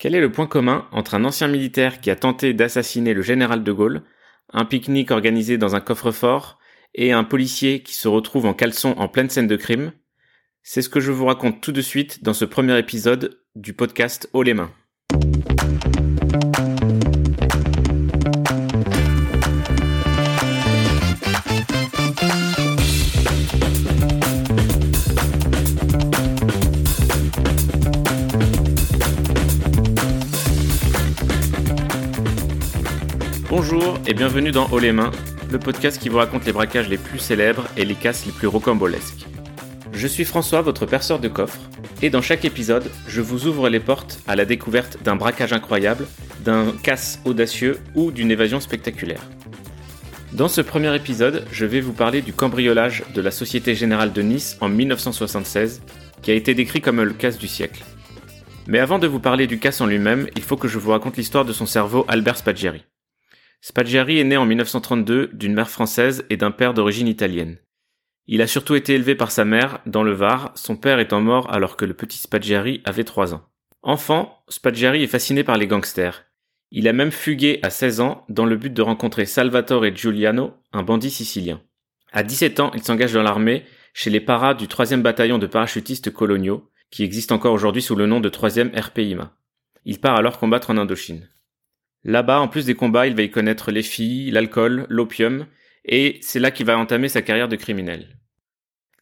Quel est le point commun entre un ancien militaire qui a tenté d'assassiner le général de Gaulle, un pique-nique organisé dans un coffre-fort et un policier qui se retrouve en caleçon en pleine scène de crime? C'est ce que je vous raconte tout de suite dans ce premier épisode du podcast Haut les mains. Bonjour et bienvenue dans Haut les mains, le podcast qui vous raconte les braquages les plus célèbres et les casses les plus rocambolesques. Je suis François, votre perceur de coffres, et dans chaque épisode, je vous ouvre les portes à la découverte d'un braquage incroyable, d'un casse audacieux ou d'une évasion spectaculaire. Dans ce premier épisode, je vais vous parler du cambriolage de la Société Générale de Nice en 1976, qui a été décrit comme le casse du siècle. Mais avant de vous parler du casse en lui-même, il faut que je vous raconte l'histoire de son cerveau Albert Spaggiari. Spaggiari est né en 1932 d'une mère française et d'un père d'origine italienne. Il a surtout été élevé par sa mère dans le Var, son père étant mort alors que le petit Spaggiari avait 3 ans. Enfant, Spaggiari est fasciné par les gangsters. Il a même fugué à 16 ans dans le but de rencontrer Salvatore Giuliano, un bandit sicilien. À 17 ans, il s'engage dans l'armée chez les paras du 3e bataillon de parachutistes coloniaux, qui existe encore aujourd'hui sous le nom de 3e RPIMA. Il part alors combattre en Indochine. Là-bas, en plus des combats, il va y connaître les filles, l'alcool, l'opium, et c'est là qu'il va entamer sa carrière de criminel.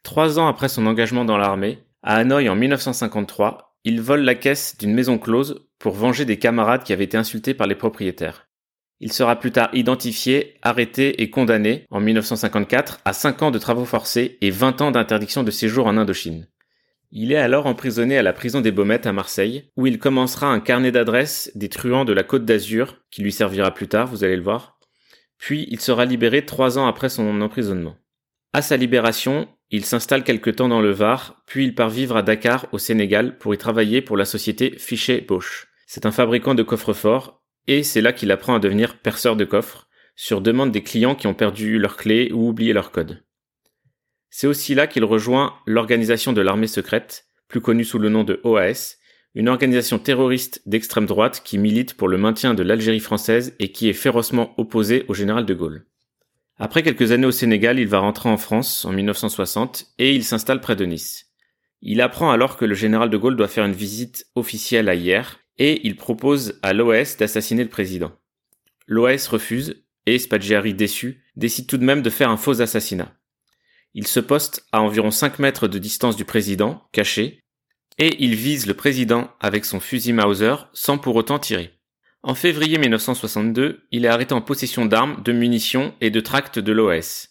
Trois ans après son engagement dans l'armée, à Hanoï en 1953, il vole la caisse d'une maison close pour venger des camarades qui avaient été insultés par les propriétaires. Il sera plus tard identifié, arrêté et condamné en 1954 à 5 ans de travaux forcés et 20 ans d'interdiction de séjour en Indochine. Il est alors emprisonné à la prison des Baumettes à Marseille, où il commencera un carnet d'adresses des truands de la Côte d'Azur, qui lui servira plus tard, vous allez le voir. Puis il sera libéré trois ans après son emprisonnement. À sa libération, il s'installe quelque temps dans le Var, puis il part vivre à Dakar, au Sénégal, pour y travailler pour la société Fichet Bosch. C'est un fabricant de coffres-forts, et c'est là qu'il apprend à devenir perceur de coffres, sur demande des clients qui ont perdu leurs clés ou oublié leur code. C'est aussi là qu'il rejoint l'organisation de l'armée secrète, plus connue sous le nom de OAS, une organisation terroriste d'extrême droite qui milite pour le maintien de l'Algérie française et qui est férocement opposée au général de Gaulle. Après quelques années au Sénégal, il va rentrer en France en 1960 et il s'installe près de Nice. Il apprend alors que le général de Gaulle doit faire une visite officielle à Hier et il propose à l'OAS d'assassiner le président. L'OAS refuse et Spaggiari déçu décide tout de même de faire un faux assassinat. Il se poste à environ 5 mètres de distance du président, caché, et il vise le président avec son fusil Mauser sans pour autant tirer. En février 1962, il est arrêté en possession d'armes, de munitions et de tracts de l'OS.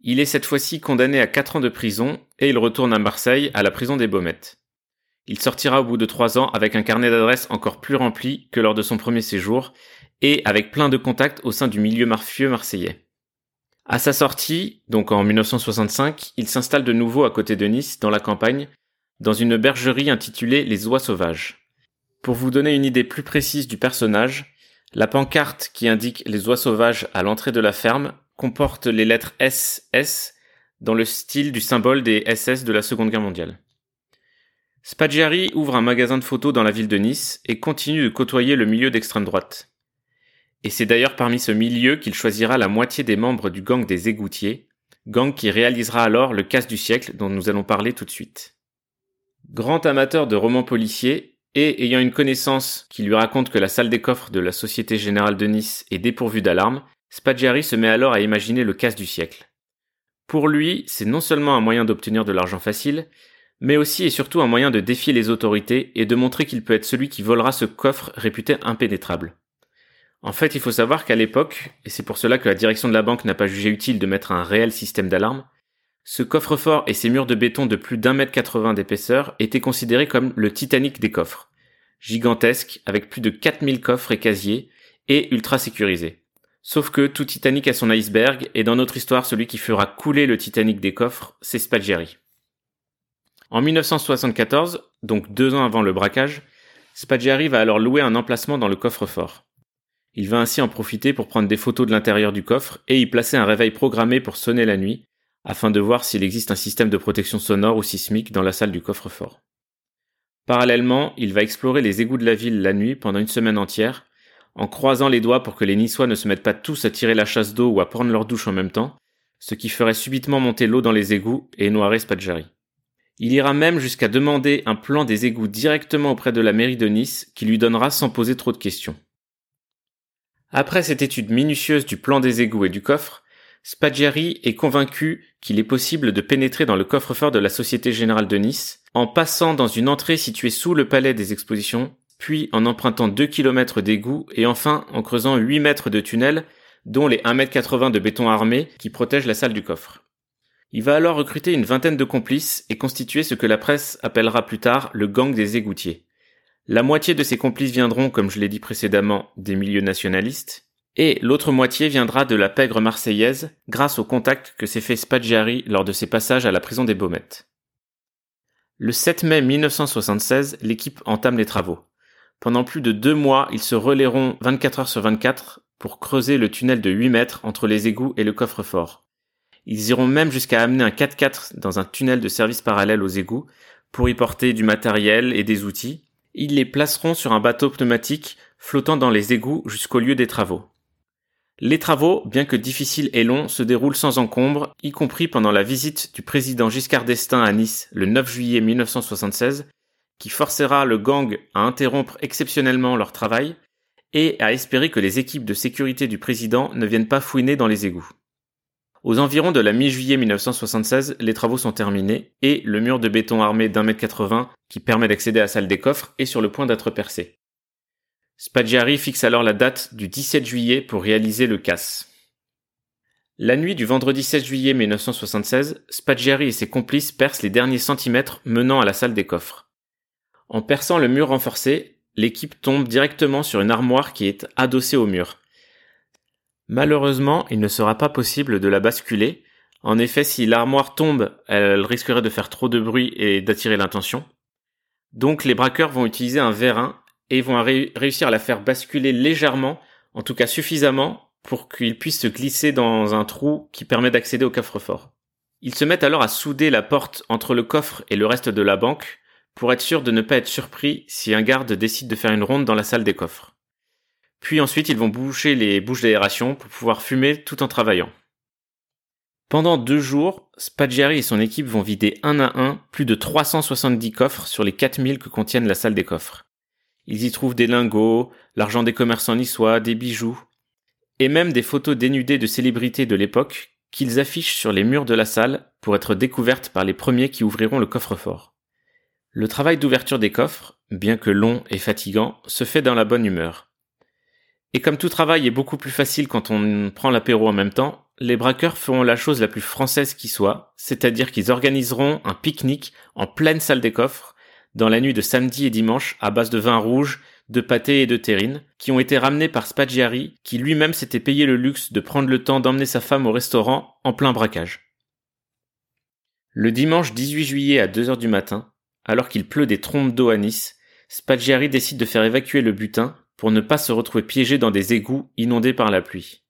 Il est cette fois-ci condamné à 4 ans de prison et il retourne à Marseille à la prison des Baumettes. Il sortira au bout de 3 ans avec un carnet d'adresses encore plus rempli que lors de son premier séjour et avec plein de contacts au sein du milieu mafieux marseillais. À sa sortie, donc en 1965, il s'installe de nouveau à côté de Nice, dans la campagne, dans une bergerie intitulée Les Oies Sauvages. Pour vous donner une idée plus précise du personnage, la pancarte qui indique les oies sauvages à l'entrée de la ferme comporte les lettres SS dans le style du symbole des SS de la Seconde Guerre mondiale. Spaggiari ouvre un magasin de photos dans la ville de Nice et continue de côtoyer le milieu d'extrême droite. Et c'est d'ailleurs parmi ce milieu qu'il choisira la moitié des membres du gang des égoutiers, gang qui réalisera alors le casse du siècle dont nous allons parler tout de suite. Grand amateur de romans policiers, et ayant une connaissance qui lui raconte que la salle des coffres de la Société Générale de Nice est dépourvue d'alarme, Spaggiari se met alors à imaginer le casse du siècle. Pour lui, c'est non seulement un moyen d'obtenir de l'argent facile, mais aussi et surtout un moyen de défier les autorités et de montrer qu'il peut être celui qui volera ce coffre réputé impénétrable. En fait, il faut savoir qu'à l'époque, et c'est pour cela que la direction de la banque n'a pas jugé utile de mettre un réel système d'alarme, ce coffre-fort et ses murs de béton de plus d'un mètre quatre-vingts d'épaisseur étaient considérés comme le Titanic des coffres. Gigantesque, avec plus de 4000 coffres et casiers, et ultra sécurisé. Sauf que tout Titanic a son iceberg, et dans notre histoire, celui qui fera couler le Titanic des coffres, c'est Spaggiari. En 1974, donc deux ans avant le braquage, Spaggiari va alors louer un emplacement dans le coffre-fort. Il va ainsi en profiter pour prendre des photos de l'intérieur du coffre et y placer un réveil programmé pour sonner la nuit, afin de voir s'il existe un système de protection sonore ou sismique dans la salle du coffre-fort. Parallèlement, il va explorer les égouts de la ville la nuit pendant une semaine entière, en croisant les doigts pour que les Niçois ne se mettent pas tous à tirer la chasse d'eau ou à prendre leur douche en même temps, ce qui ferait subitement monter l'eau dans les égouts et noirer Spadjari. Il ira même jusqu'à demander un plan des égouts directement auprès de la mairie de Nice, qui lui donnera sans poser trop de questions. Après cette étude minutieuse du plan des égouts et du coffre, Spaggiari est convaincu qu'il est possible de pénétrer dans le coffre-fort de la Société Générale de Nice en passant dans une entrée située sous le palais des expositions, puis en empruntant 2 km d'égouts et enfin en creusant 8 mètres de tunnels, dont les 1,80 m de béton armé qui protègent la salle du coffre. Il va alors recruter une vingtaine de complices et constituer ce que la presse appellera plus tard le gang des égoutiers. La moitié de ces complices viendront, comme je l'ai dit précédemment, des milieux nationalistes, et l'autre moitié viendra de la pègre marseillaise grâce au contact que s'est fait Spaggiari lors de ses passages à la prison des Baumettes. Le 7 mai 1976, l'équipe entame les travaux. Pendant plus de deux mois, ils se relayeront 24 heures sur 24 pour creuser le tunnel de 8 mètres entre les égouts et le coffre-fort. Ils iront même jusqu'à amener un 4x4 dans un tunnel de service parallèle aux égouts pour y porter du matériel et des outils. Ils les placeront sur un bateau pneumatique flottant dans les égouts jusqu'au lieu des travaux. Les travaux, bien que difficiles et longs, se déroulent sans encombre, y compris pendant la visite du président Giscard d'Estaing à Nice le 9 juillet 1976, qui forcera le gang à interrompre exceptionnellement leur travail et à espérer que les équipes de sécurité du président ne viennent pas fouiner dans les égouts. Aux environs de la mi-juillet 1976, les travaux sont terminés et le mur de béton armé d'un mètre 80 qui permet d'accéder à la salle des coffres est sur le point d'être percé. Spaggiari fixe alors la date du 17 juillet pour réaliser le casse. La nuit du vendredi 16 juillet 1976, Spaggiari et ses complices percent les derniers centimètres menant à la salle des coffres. En perçant le mur renforcé, l'équipe tombe directement sur une armoire qui est adossée au mur. Malheureusement, il ne sera pas possible de la basculer. En effet, si l'armoire tombe, elle risquerait de faire trop de bruit et d'attirer l'intention. Donc les braqueurs vont utiliser un vérin et vont réussir à la faire basculer légèrement, en tout cas suffisamment, pour qu'ils puissent se glisser dans un trou qui permet d'accéder au coffre-fort. Ils se mettent alors à souder la porte entre le coffre et le reste de la banque pour être sûr de ne pas être surpris si un garde décide de faire une ronde dans la salle des coffres. Puis ensuite, ils vont boucher les bouches d'aération pour pouvoir fumer tout en travaillant. Pendant deux jours, Spaggiari et son équipe vont vider un à un plus de 370 coffres sur les 4000 que contiennent la salle des coffres. Ils y trouvent des lingots, l'argent des commerçants niçois, des bijoux, et même des photos dénudées de célébrités de l'époque qu'ils affichent sur les murs de la salle pour être découvertes par les premiers qui ouvriront le coffre-fort. Le travail d'ouverture des coffres, bien que long et fatigant, se fait dans la bonne humeur. Et comme tout travail est beaucoup plus facile quand on prend l'apéro en même temps, les braqueurs feront la chose la plus française qui soit, c'est-à-dire qu'ils organiseront un pique-nique en pleine salle des coffres, dans la nuit de samedi et dimanche à base de vin rouge, de pâté et de terrine, qui ont été ramenés par Spaggiari, qui lui-même s'était payé le luxe de prendre le temps d'emmener sa femme au restaurant en plein braquage. Le dimanche 18 juillet à 2 heures du matin, alors qu'il pleut des trompes d'eau à Nice, Spaggiari décide de faire évacuer le butin pour ne pas se retrouver piégés dans des égouts inondés par la pluie.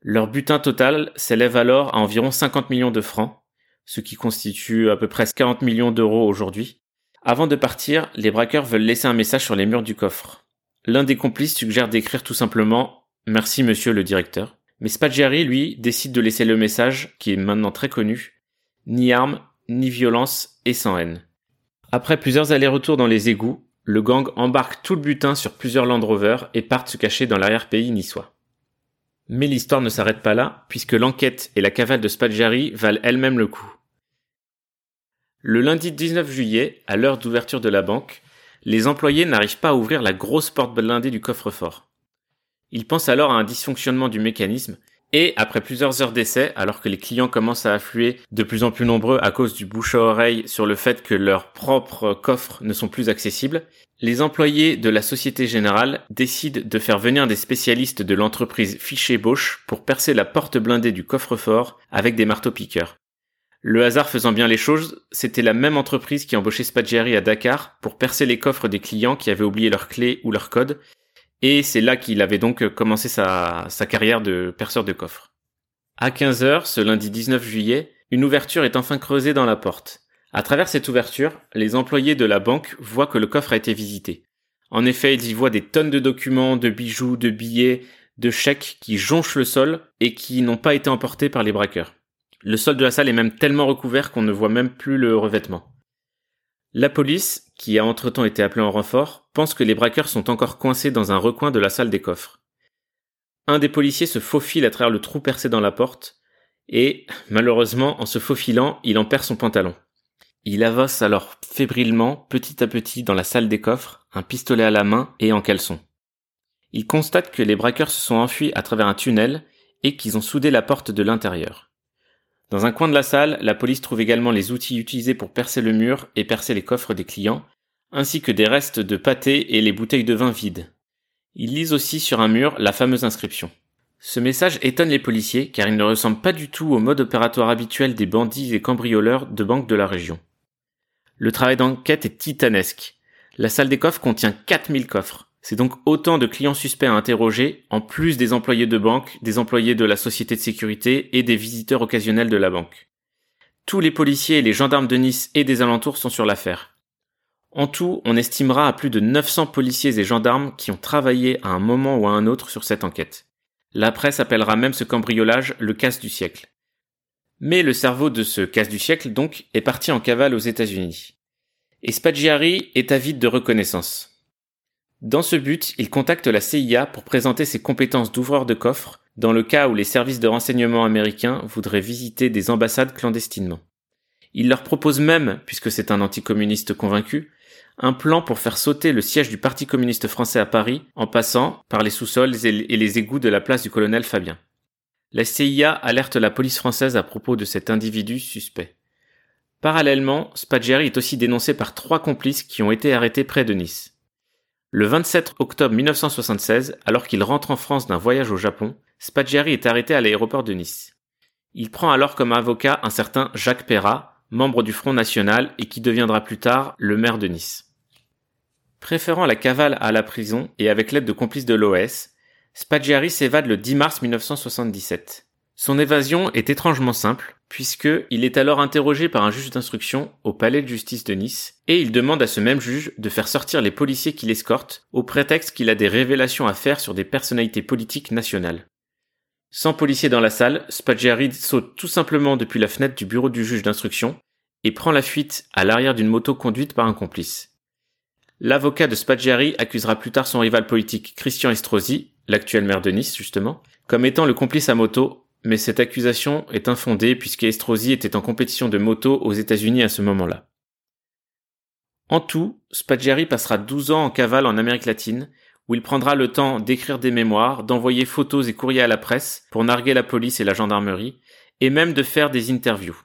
Leur butin total s'élève alors à environ 50 millions de francs, ce qui constitue à peu près 40 millions d'euros aujourd'hui. Avant de partir, les braqueurs veulent laisser un message sur les murs du coffre. L'un des complices suggère d'écrire tout simplement Merci monsieur le directeur. Mais Spaggiari, lui, décide de laisser le message, qui est maintenant très connu, ni armes, ni violence et sans haine. Après plusieurs allers-retours dans les égouts, le gang embarque tout le butin sur plusieurs Land Rover et part se cacher dans l'arrière-pays niçois. Mais l'histoire ne s'arrête pas là, puisque l'enquête et la cavale de Spaggiari valent elles-mêmes le coup. Le lundi 19 juillet, à l'heure d'ouverture de la banque, les employés n'arrivent pas à ouvrir la grosse porte blindée du coffre-fort. Ils pensent alors à un dysfonctionnement du mécanisme et après plusieurs heures d'essai, alors que les clients commencent à affluer de plus en plus nombreux à cause du bouche à oreille sur le fait que leurs propres coffres ne sont plus accessibles, les employés de la Société Générale décident de faire venir des spécialistes de l'entreprise Fichet Bosch pour percer la porte blindée du coffre-fort avec des marteaux-piqueurs. Le hasard faisant bien les choses, c'était la même entreprise qui embauchait Spaggiari à Dakar pour percer les coffres des clients qui avaient oublié leurs clés ou leurs codes et c'est là qu'il avait donc commencé sa, carrière de perceur de coffres. À 15h, ce lundi 19 juillet, une ouverture est enfin creusée dans la porte. À travers cette ouverture, les employés de la banque voient que le coffre a été visité. En effet, ils y voient des tonnes de documents, de bijoux, de billets, de chèques qui jonchent le sol et qui n'ont pas été emportés par les braqueurs. Le sol de la salle est même tellement recouvert qu'on ne voit même plus le revêtement. La police, qui a entre-temps été appelée en renfort, pense que les braqueurs sont encore coincés dans un recoin de la salle des coffres. Un des policiers se faufile à travers le trou percé dans la porte, et, malheureusement, en se faufilant, il en perd son pantalon. Il avance alors fébrilement, petit à petit, dans la salle des coffres, un pistolet à la main et en caleçon. Il constate que les braqueurs se sont enfuis à travers un tunnel et qu'ils ont soudé la porte de l'intérieur. Dans un coin de la salle, la police trouve également les outils utilisés pour percer le mur et percer les coffres des clients, ainsi que des restes de pâté et les bouteilles de vin vides. Ils lisent aussi sur un mur la fameuse inscription. Ce message étonne les policiers car il ne ressemble pas du tout au mode opératoire habituel des bandits et cambrioleurs de banques de la région. Le travail d'enquête est titanesque. La salle des coffres contient 4000 coffres. C'est donc autant de clients suspects à interroger, en plus des employés de banque, des employés de la société de sécurité et des visiteurs occasionnels de la banque. Tous les policiers et les gendarmes de Nice et des alentours sont sur l'affaire. En tout, on estimera à plus de 900 policiers et gendarmes qui ont travaillé à un moment ou à un autre sur cette enquête. La presse appellera même ce cambriolage le casse du siècle. Mais le cerveau de ce casse du siècle, donc, est parti en cavale aux États-Unis. Et Spaggiari est avide de reconnaissance. Dans ce but, il contacte la CIA pour présenter ses compétences d'ouvreur de coffre dans le cas où les services de renseignement américains voudraient visiter des ambassades clandestinement. Il leur propose même, puisque c'est un anticommuniste convaincu, un plan pour faire sauter le siège du Parti communiste français à Paris en passant par les sous-sols et les égouts de la place du colonel Fabien. La CIA alerte la police française à propos de cet individu suspect. Parallèlement, Spaggiari est aussi dénoncé par trois complices qui ont été arrêtés près de Nice. Le 27 octobre 1976, alors qu'il rentre en France d'un voyage au Japon, Spaggiari est arrêté à l'aéroport de Nice. Il prend alors comme avocat un certain Jacques Perrat, membre du Front National et qui deviendra plus tard le maire de Nice. Préférant la cavale à la prison et avec l'aide de complices de l'OS, Spaggiari s'évade le 10 mars 1977. Son évasion est étrangement simple, puisque il est alors interrogé par un juge d'instruction au palais de justice de Nice, et il demande à ce même juge de faire sortir les policiers qui l'escortent, au prétexte qu'il a des révélations à faire sur des personnalités politiques nationales. Sans policier dans la salle, Spaggiari saute tout simplement depuis la fenêtre du bureau du juge d'instruction et prend la fuite à l'arrière d'une moto conduite par un complice. L'avocat de Spaggiari accusera plus tard son rival politique Christian Estrosi l'actuel maire de Nice justement, comme étant le complice à moto, mais cette accusation est infondée puisque Estrosi était en compétition de moto aux États-Unis à ce moment-là. En tout, Spaggiari passera 12 ans en cavale en Amérique latine, où il prendra le temps d'écrire des mémoires, d'envoyer photos et courriers à la presse pour narguer la police et la gendarmerie, et même de faire des interviews.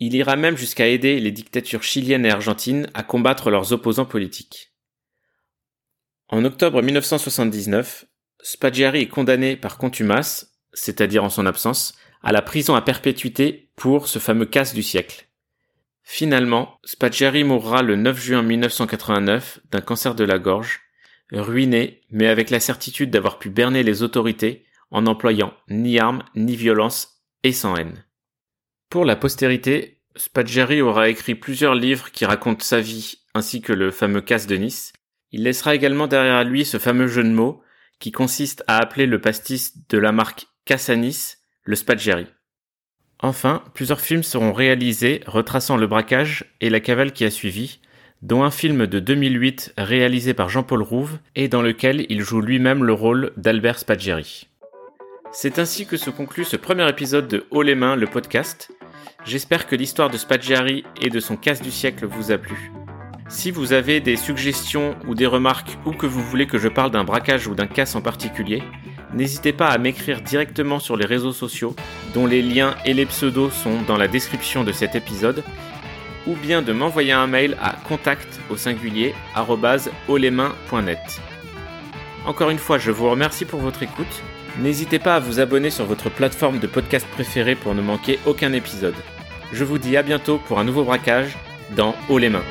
Il ira même jusqu'à aider les dictatures chiliennes et argentines à combattre leurs opposants politiques. En octobre 1979, Spaggiari est condamné par contumace, c'est-à-dire en son absence, à la prison à perpétuité pour ce fameux casse du siècle. Finalement, Spaggiari mourra le 9 juin 1989 d'un cancer de la gorge, ruiné, mais avec la certitude d'avoir pu berner les autorités en n'employant ni armes, ni violence, et sans haine. Pour la postérité, Spaggiari aura écrit plusieurs livres qui racontent sa vie ainsi que le fameux casse de Nice. Il laissera également derrière lui ce fameux jeu de mots qui consiste à appeler le pastis de la marque Cassanis le Spaggiari. Enfin, plusieurs films seront réalisés retraçant le braquage et la cavale qui a suivi, dont un film de 2008 réalisé par Jean-Paul Rouve et dans lequel il joue lui-même le rôle d'Albert Spaggiari. C'est ainsi que se conclut ce premier épisode de Haut les mains, le podcast. J'espère que l'histoire de Spaggiari et de son casse du siècle vous a plu. Si vous avez des suggestions ou des remarques ou que vous voulez que je parle d'un braquage ou d'un casse en particulier, n'hésitez pas à m'écrire directement sur les réseaux sociaux, dont les liens et les pseudos sont dans la description de cet épisode, ou bien de m'envoyer un mail à contact au singulier Encore une fois, je vous remercie pour votre écoute. N'hésitez pas à vous abonner sur votre plateforme de podcast préférée pour ne manquer aucun épisode. Je vous dis à bientôt pour un nouveau braquage dans Haut les mains.